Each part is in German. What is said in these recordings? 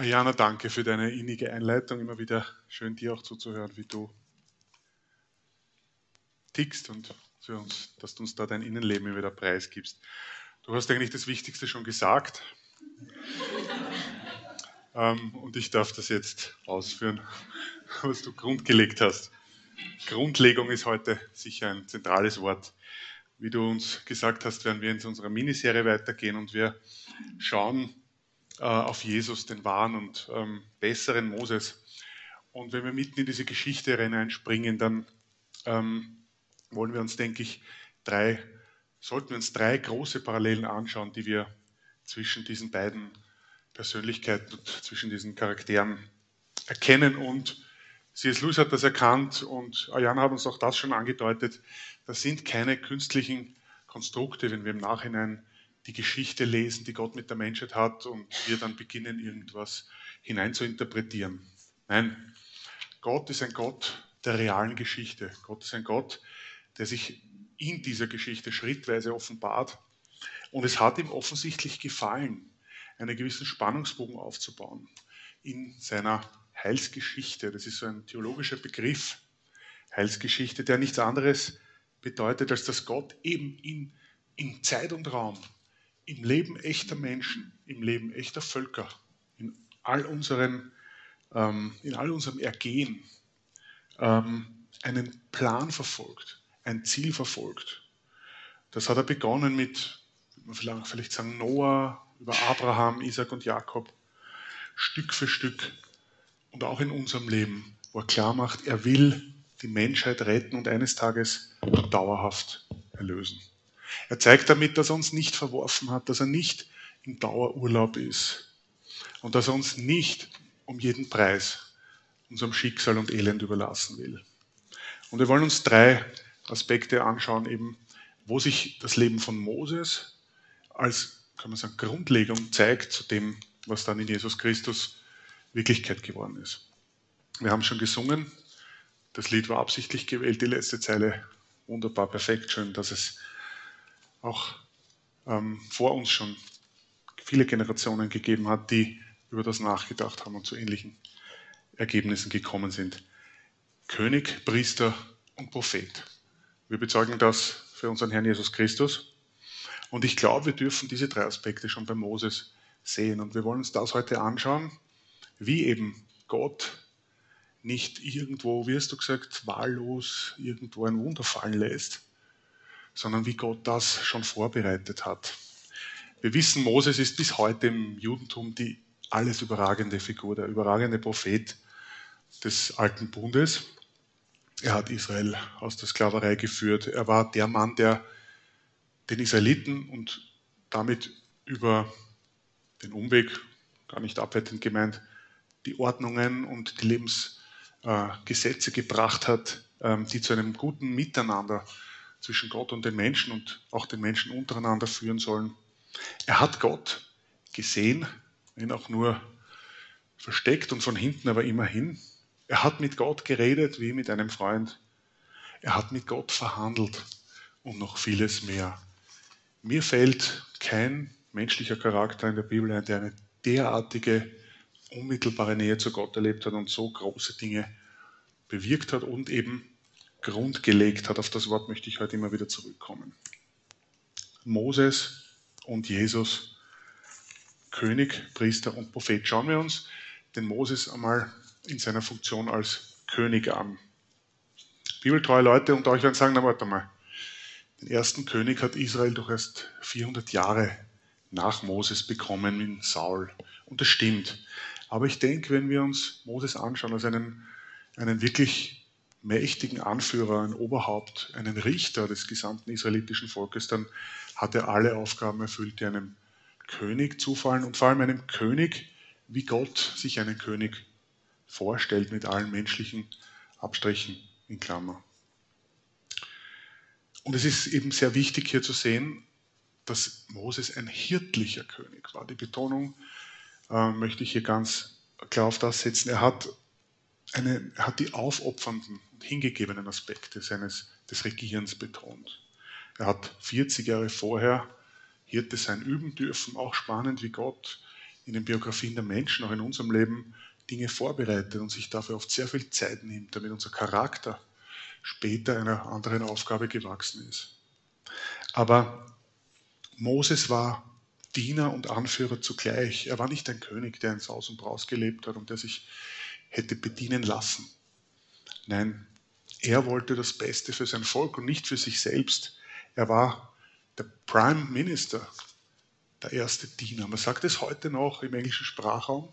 Ayana, danke für deine innige Einleitung. Immer wieder schön, dir auch zuzuhören, wie du tickst und für uns, dass du uns da dein Innenleben wieder preisgibst. Du hast eigentlich das Wichtigste schon gesagt. ähm, und ich darf das jetzt ausführen, was du grundgelegt hast. Grundlegung ist heute sicher ein zentrales Wort. Wie du uns gesagt hast, werden wir in unserer Miniserie weitergehen und wir schauen, äh, auf Jesus, den wahren und ähm, besseren Moses. Und wenn wir mitten in diese Geschichte hineinspringen, dann ähm, wollen wir uns, denke ich, drei, sollten wir uns drei große Parallelen anschauen, die wir zwischen diesen beiden Persönlichkeiten und zwischen diesen Charakteren erkennen. Und C.S. Lewis hat das erkannt und Ayana hat uns auch das schon angedeutet. Das sind keine künstlichen Konstrukte, wenn wir im Nachhinein die Geschichte lesen, die Gott mit der Menschheit hat und wir dann beginnen, irgendwas hinein zu interpretieren. Nein, Gott ist ein Gott der realen Geschichte. Gott ist ein Gott, der sich in dieser Geschichte schrittweise offenbart. Und es hat ihm offensichtlich gefallen, einen gewissen Spannungsbogen aufzubauen in seiner Heilsgeschichte. Das ist so ein theologischer Begriff, Heilsgeschichte, der nichts anderes bedeutet, als dass Gott eben in, in Zeit und Raum im Leben echter Menschen, im Leben echter Völker, in all, unseren, ähm, in all unserem Ergehen ähm, einen Plan verfolgt, ein Ziel verfolgt. Das hat er begonnen mit, man vielleicht sagen, Noah, über Abraham, Isaac und Jakob, Stück für Stück und auch in unserem Leben, wo er klar macht, er will die Menschheit retten und eines Tages dauerhaft erlösen. Er zeigt damit, dass er uns nicht verworfen hat, dass er nicht im Dauerurlaub ist und dass er uns nicht um jeden Preis unserem Schicksal und Elend überlassen will. Und wir wollen uns drei Aspekte anschauen, eben, wo sich das Leben von Moses als, kann man sagen, Grundlegung zeigt zu dem, was dann in Jesus Christus Wirklichkeit geworden ist. Wir haben schon gesungen, das Lied war absichtlich gewählt, die letzte Zeile wunderbar, perfekt, schön, dass es auch ähm, vor uns schon viele Generationen gegeben hat, die über das nachgedacht haben und zu ähnlichen Ergebnissen gekommen sind. König, Priester und Prophet. Wir bezeugen das für unseren Herrn Jesus Christus. Und ich glaube, wir dürfen diese drei Aspekte schon bei Moses sehen. Und wir wollen uns das heute anschauen, wie eben Gott nicht irgendwo, wie hast du gesagt, wahllos irgendwo ein Wunder fallen lässt, sondern wie Gott das schon vorbereitet hat. Wir wissen, Moses ist bis heute im Judentum die alles überragende Figur, der überragende Prophet des alten Bundes. Er hat Israel aus der Sklaverei geführt. Er war der Mann, der den Israeliten und damit über den Umweg, gar nicht abwertend gemeint, die Ordnungen und die Lebensgesetze gebracht hat, ähm, die zu einem guten Miteinander zwischen Gott und den Menschen und auch den Menschen untereinander führen sollen. Er hat Gott gesehen, wenn auch nur versteckt und von hinten, aber immerhin. Er hat mit Gott geredet wie mit einem Freund. Er hat mit Gott verhandelt und noch vieles mehr. Mir fällt kein menschlicher Charakter in der Bibel ein, der eine derartige unmittelbare Nähe zu Gott erlebt hat und so große Dinge bewirkt hat und eben Grund gelegt hat. Auf das Wort möchte ich heute immer wieder zurückkommen. Moses und Jesus, König, Priester und Prophet. Schauen wir uns den Moses einmal in seiner Funktion als König an. Bibeltreue Leute unter euch werden sagen, na warte mal, den ersten König hat Israel doch erst 400 Jahre nach Moses bekommen in Saul. Und das stimmt. Aber ich denke, wenn wir uns Moses anschauen als einen, einen wirklich mächtigen Anführer, ein Oberhaupt, einen Richter des gesamten israelitischen Volkes, dann hat er alle Aufgaben erfüllt, die einem König zufallen und vor allem einem König, wie Gott sich einen König vorstellt, mit allen menschlichen Abstrichen in Klammer. Und es ist eben sehr wichtig hier zu sehen, dass Moses ein hirtlicher König war. Die Betonung äh, möchte ich hier ganz klar auf das setzen. Er hat, eine, er hat die aufopfernden hingegebenen Aspekte seines, des Regierens betont. Er hat 40 Jahre vorher Hirte sein üben dürfen, auch spannend, wie Gott in den Biografien der Menschen, auch in unserem Leben, Dinge vorbereitet und sich dafür oft sehr viel Zeit nimmt, damit unser Charakter später einer anderen Aufgabe gewachsen ist. Aber Moses war Diener und Anführer zugleich. Er war nicht ein König, der in Saus und Braus gelebt hat und der sich hätte bedienen lassen. Nein, er wollte das Beste für sein Volk und nicht für sich selbst. Er war der Prime Minister, der erste Diener. Man sagt es heute noch im englischen Sprachraum.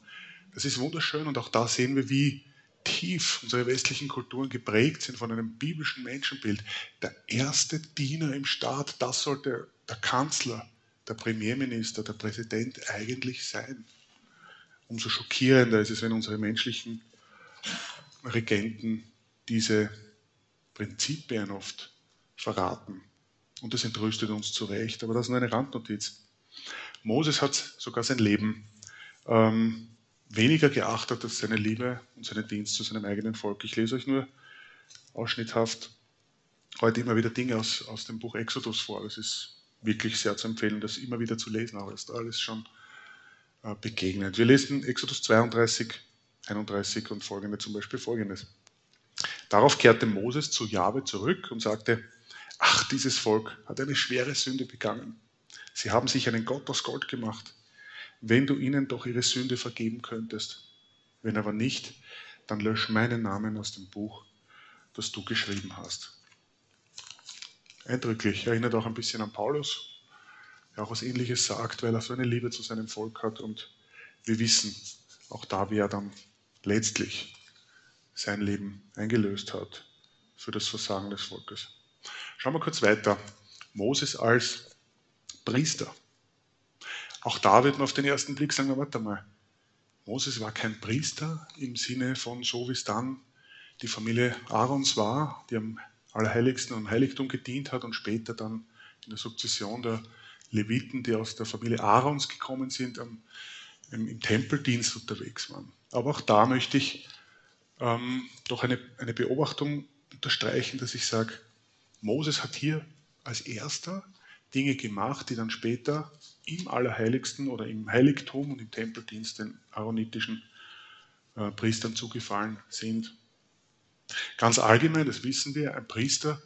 Das ist wunderschön und auch da sehen wir, wie tief unsere westlichen Kulturen geprägt sind von einem biblischen Menschenbild. Der erste Diener im Staat, das sollte der Kanzler, der Premierminister, der Präsident eigentlich sein. Umso schockierender ist es, wenn unsere menschlichen Regenten diese Prinzipien oft verraten. Und das entrüstet uns zu Recht, aber das ist nur eine Randnotiz. Moses hat sogar sein Leben ähm, weniger geachtet als seine Liebe und seinen Dienst zu seinem eigenen Volk. Ich lese euch nur ausschnitthaft heute immer wieder Dinge aus, aus dem Buch Exodus vor. Das ist wirklich sehr zu empfehlen, das immer wieder zu lesen, aber ist alles schon äh, begegnet. Wir lesen Exodus 32, 31 und folgende zum Beispiel folgendes. Darauf kehrte Moses zu Jahwe zurück und sagte, ach, dieses Volk hat eine schwere Sünde begangen. Sie haben sich einen Gott aus Gold gemacht wenn du ihnen doch ihre Sünde vergeben könntest. Wenn aber nicht, dann lösch meinen Namen aus dem Buch, das du geschrieben hast. Eindrücklich, erinnert auch ein bisschen an Paulus, der auch was Ähnliches sagt, weil er so eine Liebe zu seinem Volk hat und wir wissen auch da, wie er dann letztlich sein Leben eingelöst hat für das Versagen des Volkes. Schauen wir kurz weiter. Moses als Priester. Auch da wird man auf den ersten Blick sagen, warte mal, Moses war kein Priester im Sinne von so wie es dann die Familie Aarons war, die am Allerheiligsten und Heiligtum gedient hat und später dann in der Sukzession der Leviten, die aus der Familie Aarons gekommen sind, am, im, im, Tempeldienst unterwegs waren. Aber auch da möchte ich ähm, doch eine, eine Beobachtung unterstreichen, dass ich sage, Moses hat hier als erster Dinge gemacht, die dann später im Allerheiligsten oder im Heiligtum und im Tempeldienst den aaronitischen äh, Priestern zugefallen sind. Ganz allgemein, das wissen wir, ein Priester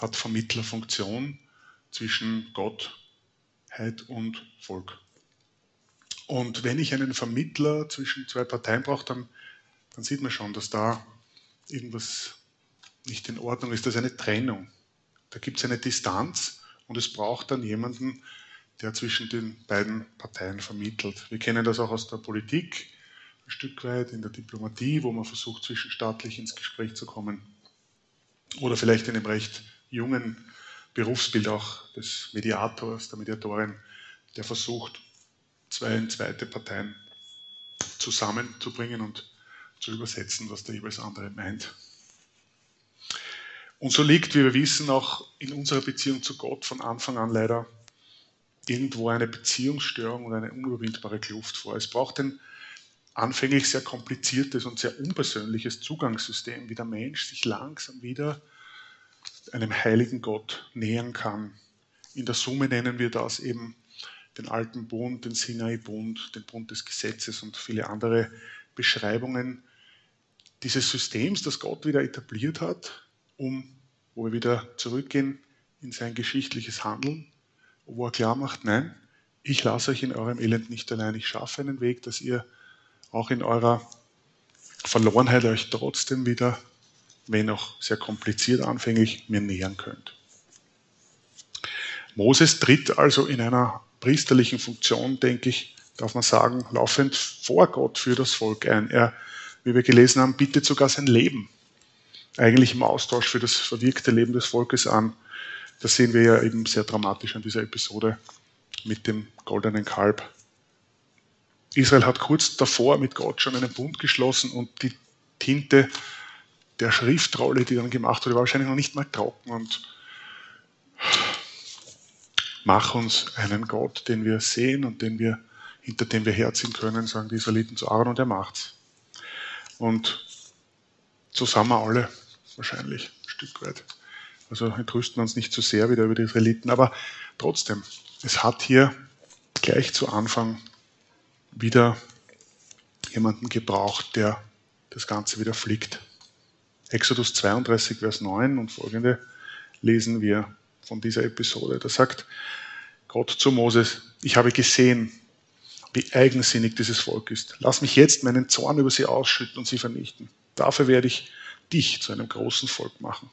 hat Vermittlerfunktion zwischen Gottheit und Volk. Und wenn ich einen Vermittler zwischen zwei Parteien brauche, dann, dann sieht man schon, dass da irgendwas nicht in Ordnung ist. Das ist eine Trennung. Da gibt es eine Distanz und es braucht dann jemanden, der zwischen den beiden Parteien vermittelt. Wir kennen das auch aus der Politik, ein Stück weit in der Diplomatie, wo man versucht, zwischenstaatlich ins Gespräch zu kommen. Oder vielleicht in einem recht jungen Berufsbild auch des Mediators, der Mediatorin, der versucht, zwei zweite Parteien zusammenzubringen und zu übersetzen, was der jeweils andere meint. Und so liegt, wie wir wissen, auch in unserer Beziehung zu Gott von Anfang an leider irgendwo eine Beziehungsstörung und eine unüberwindbare Kluft vor. Es braucht ein anfänglich sehr kompliziertes und sehr unpersönliches Zugangssystem, wie der Mensch sich langsam wieder einem heiligen Gott nähern kann. In der Summe nennen wir das eben den alten Bund, den Sinai-Bund, den Bund des Gesetzes und viele andere Beschreibungen dieses Systems, das Gott wieder etabliert hat, um, wo wir wieder zurückgehen in sein geschichtliches Handeln, wo er klar macht, nein, ich lasse euch in eurem Elend nicht allein, ich schaffe einen Weg, dass ihr auch in eurer Verlorenheit euch trotzdem wieder, wenn auch sehr kompliziert anfänglich, mir nähern könnt. Moses tritt also in einer priesterlichen Funktion, denke ich, darf man sagen, laufend vor Gott für das Volk ein. Er, wie wir gelesen haben, bietet sogar sein Leben eigentlich im Austausch für das verwirkte Leben des Volkes an. Das sehen wir ja eben sehr dramatisch an dieser Episode mit dem goldenen Kalb. Israel hat kurz davor mit Gott schon einen Bund geschlossen und die Tinte der Schriftrolle, die dann gemacht wurde, war wahrscheinlich noch nicht mal trocken und mach uns einen Gott, den wir sehen und den wir, hinter dem wir herziehen können, sagen die Israeliten zu Aaron und er macht's. Und so sind wir alle wahrscheinlich ein Stück weit. Also entrüsten wir uns nicht zu so sehr wieder über die Israeliten, aber trotzdem, es hat hier gleich zu Anfang wieder jemanden gebraucht, der das Ganze wieder flickt. Exodus 32, Vers 9 und folgende lesen wir von dieser Episode. Da sagt Gott zu Moses, ich habe gesehen, wie eigensinnig dieses Volk ist. Lass mich jetzt meinen Zorn über sie ausschütten und sie vernichten. Dafür werde ich dich zu einem großen Volk machen.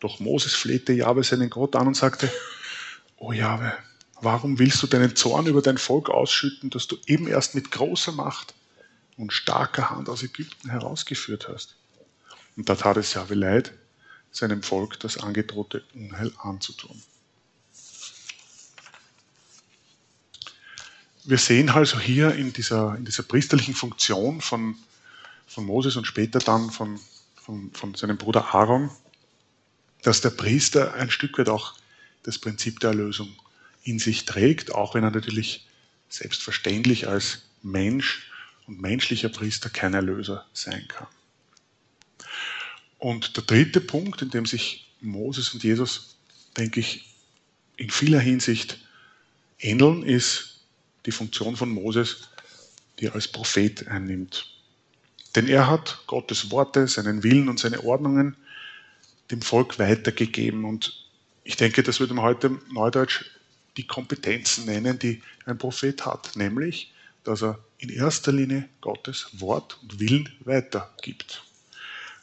Doch Moses flehte Jahwe seinen Gott an und sagte, O Jahwe, warum willst du deinen Zorn über dein Volk ausschütten, das du eben erst mit großer Macht und starker Hand aus Ägypten herausgeführt hast? Und da tat es Jahwe leid, seinem Volk das angedrohte Unheil anzutun. Wir sehen also hier in dieser, in dieser priesterlichen Funktion von, von Moses und später dann von, von, von seinem Bruder Aaron, dass der Priester ein Stück weit auch das Prinzip der Erlösung in sich trägt, auch wenn er natürlich selbstverständlich als Mensch und menschlicher Priester kein Erlöser sein kann. Und der dritte Punkt, in dem sich Moses und Jesus, denke ich, in vieler Hinsicht ähneln, ist die Funktion von Moses, die er als Prophet einnimmt. Denn er hat Gottes Worte, seinen Willen und seine Ordnungen dem Volk weitergegeben. Und ich denke, das würde man heute neudeutsch die Kompetenzen nennen, die ein Prophet hat, nämlich, dass er in erster Linie Gottes Wort und Willen weitergibt.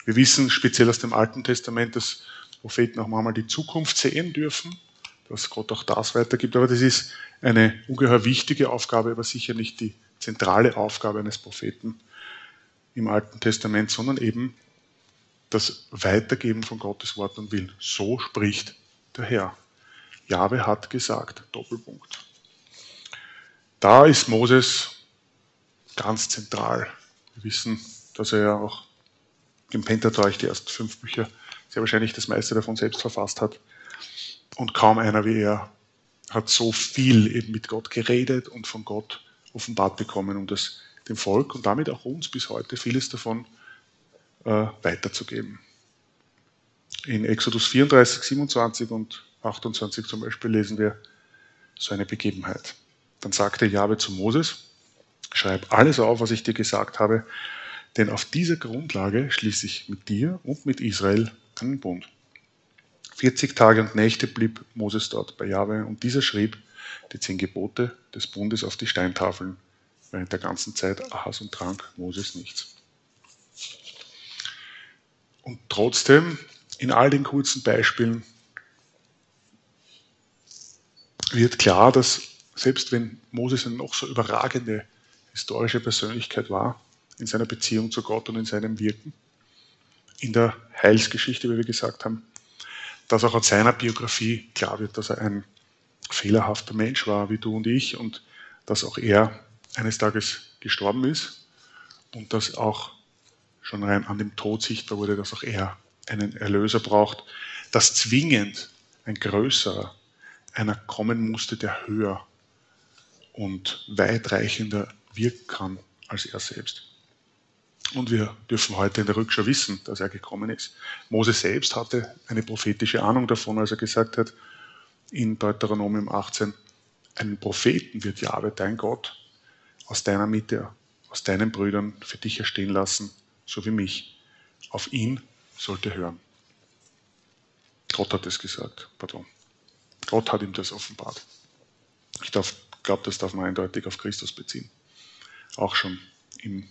Wir wissen speziell aus dem Alten Testament, dass Propheten auch manchmal die Zukunft sehen dürfen, dass Gott auch das weitergibt. Aber das ist eine ungeheuer wichtige Aufgabe, aber sicher nicht die zentrale Aufgabe eines Propheten im Alten Testament, sondern eben das Weitergeben von Gottes Wort und Willen. So spricht der Herr. Jahwe hat gesagt, Doppelpunkt. Da ist Moses ganz zentral. Wir wissen, dass er ja auch im Pentateuch die ersten fünf Bücher sehr wahrscheinlich das meiste davon selbst verfasst hat. Und kaum einer wie er hat so viel eben mit Gott geredet und von Gott offenbart bekommen, um das dem Volk und damit auch uns bis heute vieles davon äh, weiterzugeben. In Exodus 34, 27 und 28 zum Beispiel lesen wir so eine Begebenheit. Dann sagte Jahwe zu Moses, schreib alles auf, was ich dir gesagt habe, denn auf dieser Grundlage schließe ich mit dir und mit Israel einen Bund. 40 Tage und Nächte blieb Moses dort bei Jahwe und dieser schrieb die zehn Gebote des Bundes auf die Steintafeln. Während der ganzen Zeit aß und trank Moses nichts. Und trotzdem, in all den kurzen Beispielen, wird klar, dass selbst wenn Moses eine noch so überragende historische Persönlichkeit war, in seiner Beziehung zu Gott und in seinem Wirken. In der Heilsgeschichte, wie wir gesagt haben, dass auch an seiner Biografie klar wird, dass er ein fehlerhafter Mensch war, wie du und ich, und dass auch er eines Tages gestorben ist und dass auch schon rein an dem Tod sichtbar wurde, dass auch er einen Erlöser braucht, dass zwingend ein größerer einer kommen musste, der höher und weitreichender wirken kann als er selbst. Und wir dürfen heute in der Rückschau wissen, dass er gekommen ist. Mose selbst hatte eine prophetische Ahnung davon, als er gesagt hat, in Deuteronomium 18, einen Propheten wird Jahwe, dein Gott, aus deiner Mitte, aus deinen Brüdern für dich erstehen lassen, so wie mich. Auf ihn sollte hören. Gott hat es gesagt, pardon. Gott hat ihm das offenbart. Ich glaube, das darf man eindeutig auf Christus beziehen. Auch schon im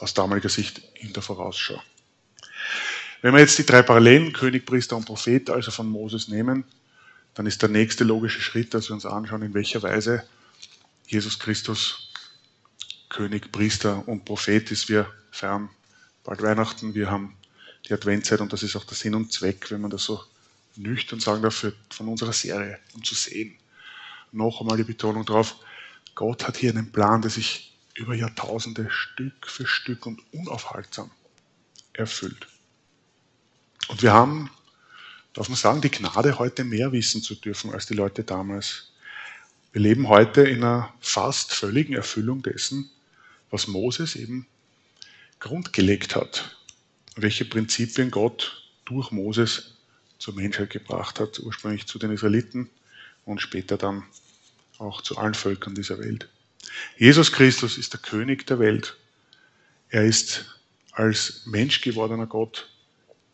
aus damaliger Sicht in der Vorausschau. Wenn wir jetzt die drei Parallelen, König, Priester und Prophet, also von Moses nehmen, dann ist der nächste logische Schritt, dass wir uns anschauen, in welcher Weise Jesus Christus König, Priester und Prophet ist. Wir feiern bald Weihnachten, wir haben die Adventzeit und das ist auch der Sinn und Zweck, wenn man das so nüchtern sagen darf, von unserer Serie, um zu sehen. Noch einmal die Betonung drauf, Gott hat hier einen Plan, der sich über Jahrtausende Stück für Stück und unaufhaltsam erfüllt. Und wir haben, darf man sagen, die Gnade, heute mehr wissen zu dürfen als die Leute damals. Wir leben heute in einer fast völligen Erfüllung dessen, was Moses eben grundgelegt hat. Welche Prinzipien Gott durch Moses zur Menschheit gebracht hat, ursprünglich zu den Israeliten und später dann auch zu allen Völkern dieser Welt. Jesus Christus ist der König der Welt. Er ist als Mensch gewordener Gott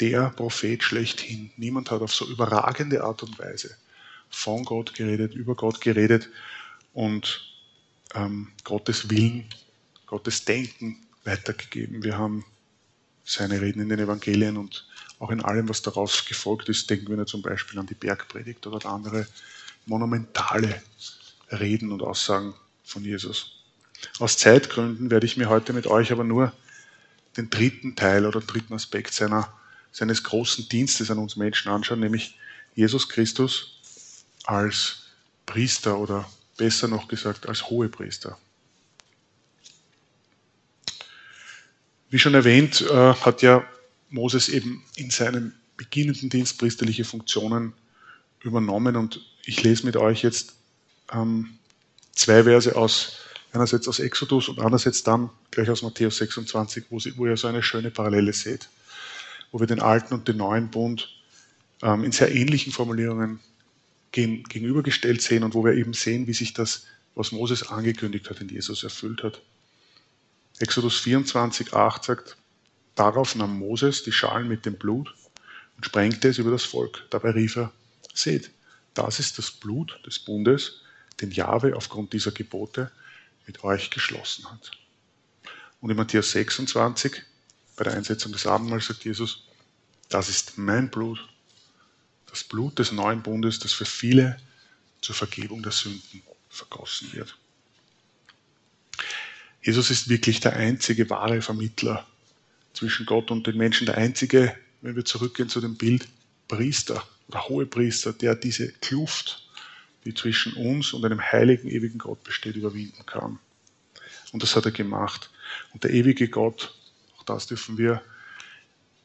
der Prophet schlechthin. Niemand hat auf so überragende Art und Weise von Gott geredet, über Gott geredet und ähm, Gottes Willen, Gottes Denken weitergegeben. Wir haben seine Reden in den Evangelien und auch in allem, was daraus gefolgt ist, denken wir zum Beispiel an die Bergpredigt oder andere monumentale Reden und Aussagen von Jesus. Aus Zeitgründen werde ich mir heute mit euch aber nur den dritten Teil oder dritten Aspekt seiner, seines großen Dienstes an uns Menschen anschauen, nämlich Jesus Christus als Priester oder besser noch gesagt als Hohepriester. Wie schon erwähnt, äh, hat ja Moses eben in seinem beginnenden Dienst priesterliche Funktionen übernommen und ich lese mit euch jetzt ähm, zwei Verse aus, einerseits aus Exodus und andererseits dann gleich aus Matthäus 26, wo, sie, wo ihr so eine schöne Parallele seht, wo wir den alten und den neuen Bund ähm, in sehr ähnlichen Formulierungen gen, gegenübergestellt sehen und wo wir eben sehen, wie sich das, was Moses angekündigt hat, in Jesus erfüllt hat. Exodus 24, 8 sagt, darauf nahm Moses die Schalen mit dem Blut und sprengte es über das Volk. Dabei rief er, seht, das ist das Blut des Bundes, den Jahwe aufgrund dieser Gebote mit euch geschlossen hat. Und in Matthäus 26, bei der Einsetzung des Abendmahls, sagt Jesus, das ist mein Blut, das Blut des neuen Bundes, das für viele zur Vergebung der Sünden vergossen wird. Jesus ist wirklich der einzige wahre Vermittler zwischen Gott und den Menschen, der einzige, wenn wir zurückgehen zu dem Bild, Priester oder Hohepriester, der diese Kluft, die zwischen uns und einem heiligen, ewigen Gott besteht, überwinden kann. Und das hat er gemacht. Und der ewige Gott, auch das dürfen wir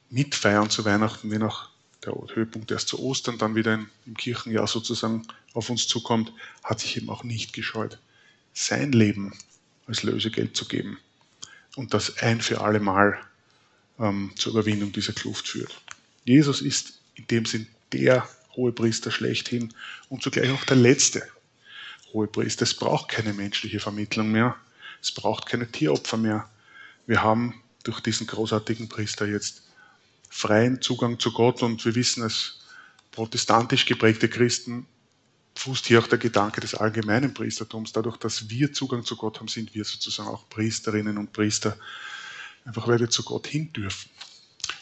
mitfeiern zu Weihnachten, wie noch der Höhepunkt erst zu Ostern, dann wieder im Kirchenjahr sozusagen auf uns zukommt, hat sich eben auch nicht gescheut, sein Leben als Lösegeld zu geben und das ein für alle Mal ähm, zur Überwindung dieser Kluft führt. Jesus ist in dem Sinn der Hohepriester schlechthin und zugleich auch der letzte Hohepriester. Es braucht keine menschliche Vermittlung mehr, es braucht keine Tieropfer mehr. Wir haben durch diesen großartigen Priester jetzt freien Zugang zu Gott und wir wissen als protestantisch geprägte Christen, fußt hier auch der Gedanke des allgemeinen Priestertums. Dadurch, dass wir Zugang zu Gott haben, sind wir sozusagen auch Priesterinnen und Priester, einfach weil wir zu Gott hin dürfen.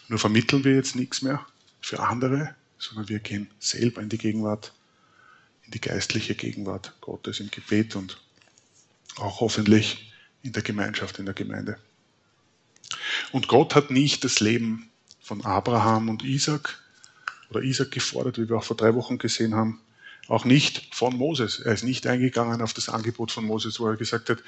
Nur vermitteln wir jetzt nichts mehr für andere, sondern wir gehen selber in die Gegenwart, in die geistliche Gegenwart Gottes im Gebet und auch hoffentlich in der Gemeinschaft, in der Gemeinde. Und Gott hat nicht das Leben von Abraham und Isaac oder Isaac gefordert, wie wir auch vor drei Wochen gesehen haben, auch nicht von Moses. Er ist nicht eingegangen auf das Angebot von Moses, wo er gesagt hat,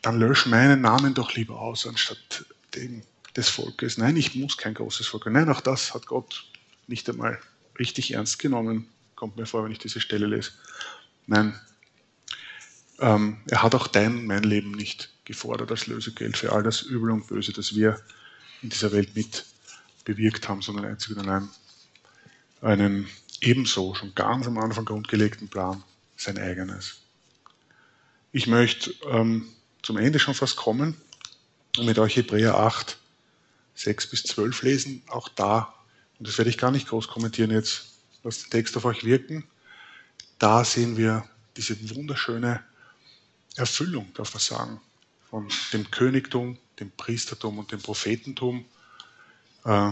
dann lösch meinen Namen doch lieber aus, anstatt dem des Volkes. Nein, ich muss kein großes Volk. Nein, auch das hat Gott nicht einmal richtig ernst genommen, kommt mir vor, wenn ich diese Stelle lese. Nein, ähm, er hat auch dein, mein Leben nicht gefordert als Lösegeld für all das Übel und Böse, das wir in dieser Welt mit bewirkt haben, sondern einzig und allein einen ebenso schon ganz am Anfang grundgelegten Plan, sein eigenes. Ich möchte ähm, zum Ende schon fast kommen und mit euch Hebräer 8, 6 bis 12 lesen. Auch da, und das werde ich gar nicht groß kommentieren jetzt, lasst den Text auf euch wirken. Da sehen wir diese wunderschöne Erfüllung, darf man sagen, von dem Königtum, dem Priestertum und dem Prophetentum äh,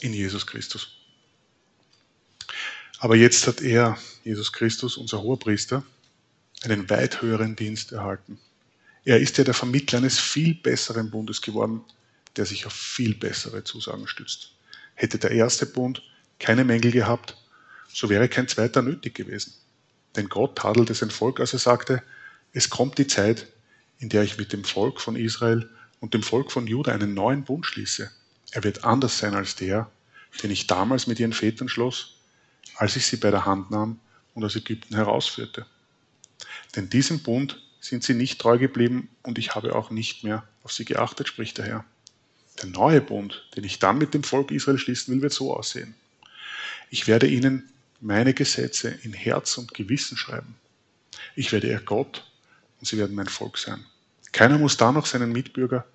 in Jesus Christus. Aber jetzt hat er, Jesus Christus, unser Hoherpriester, einen weit höheren Dienst erhalten. Er ist ja der Vermittler eines viel besseren Bundes geworden, der sich auf viel bessere Zusagen stützt. Hätte der erste Bund keine Mängel gehabt, so wäre kein zweiter nötig gewesen. Denn Gott tadelte sein Volk, als er sagte, es kommt die Zeit, in der ich mit dem Volk von Israel und dem Volk von Juda einen neuen Bund schließe. Er wird anders sein als der, den ich damals mit ihren Vätern schloss, als ich sie bei der Hand nahm und aus Ägypten herausführte. Denn diesem Bund sind sie nicht treu geblieben und ich habe auch nicht mehr auf sie geachtet, spricht der Herr. Der neue Bund, den ich dann mit dem Volk Israel schließen will, wird so aussehen. Ich werde ihnen meine Gesetze in Herz und Gewissen schreiben. Ich werde ihr Gott, und sie werden mein Volk sein. Keiner muss da noch seinen Mitbürger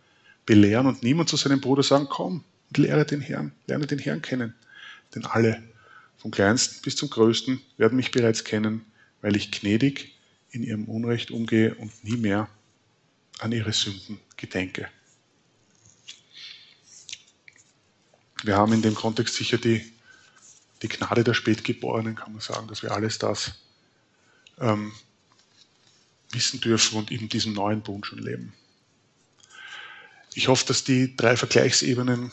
belehren und niemand zu seinem Bruder sagen, komm und lehre den Herrn, lerne den Herrn kennen. Denn alle, vom kleinsten bis zum größten, werden mich bereits kennen, weil ich gnädig in ihrem Unrecht umgehe und nie mehr an ihre Sünden gedenke. Wir haben in dem Kontext sicher die, die Gnade der Spätgeborenen, kann man sagen, dass wir alles das ähm, wissen dürfen und in diesem neuen Bund schon leben. Ich hoffe, dass die drei Vergleichsebenen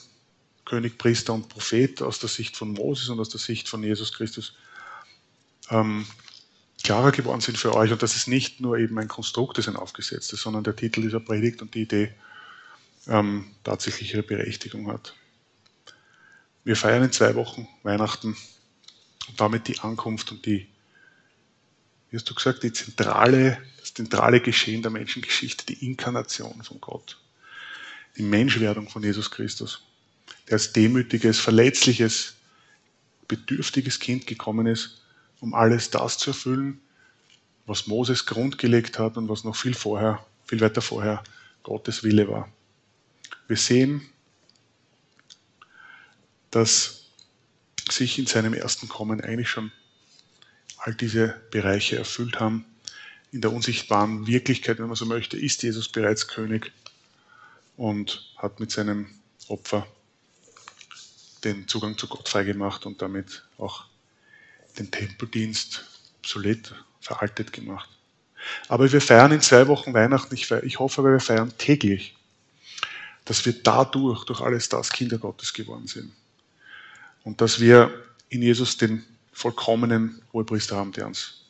König, Priester und Prophet aus der Sicht von Moses und aus der Sicht von Jesus Christus ähm, klarer geworden sind für euch und dass es nicht nur eben ein Konstrukt ist, ein aufgesetztes, sondern der Titel dieser Predigt und die Idee ähm, tatsächlich ihre Berechtigung hat. Wir feiern in zwei Wochen Weihnachten und damit die Ankunft und die, wie hast du gesagt, die zentrale, das zentrale Geschehen der Menschengeschichte, die Inkarnation von Gott, die Menschwerdung von Jesus Christus, der als demütiges, verletzliches, bedürftiges Kind gekommen ist, um alles das zu erfüllen, was Moses grundgelegt hat und was noch viel vorher, viel weiter vorher Gottes Wille war. Wir sehen, dass sich in seinem ersten Kommen eigentlich schon all diese Bereiche erfüllt haben. In der unsichtbaren Wirklichkeit, wenn man so möchte, ist Jesus bereits König und hat mit seinem Opfer den Zugang zu Gott freigemacht und damit auch den Tempeldienst obsolet, veraltet gemacht. Aber wir feiern in zwei Wochen Weihnachten. Ich, ich hoffe, wir feiern täglich, dass wir dadurch, durch alles das, Kinder Gottes geworden sind. Und dass wir in Jesus den vollkommenen Hohepriester haben, der uns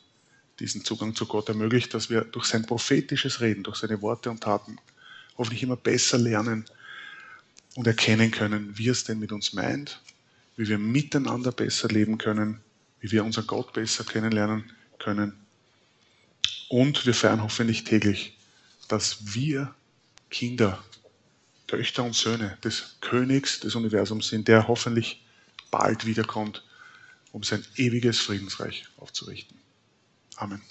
diesen Zugang zu Gott ermöglicht, dass wir durch sein prophetisches Reden, durch seine Worte und Taten hoffentlich immer besser lernen und erkennen können, wie es denn mit uns meint, wie wir miteinander besser leben können, wie wir unseren Gott besser kennenlernen können. Und wir feiern hoffentlich täglich, dass wir Kinder, Töchter und Söhne des Königs des Universums sind, der hoffentlich bald wiederkommt, um sein ewiges Friedensreich aufzurichten. Amen.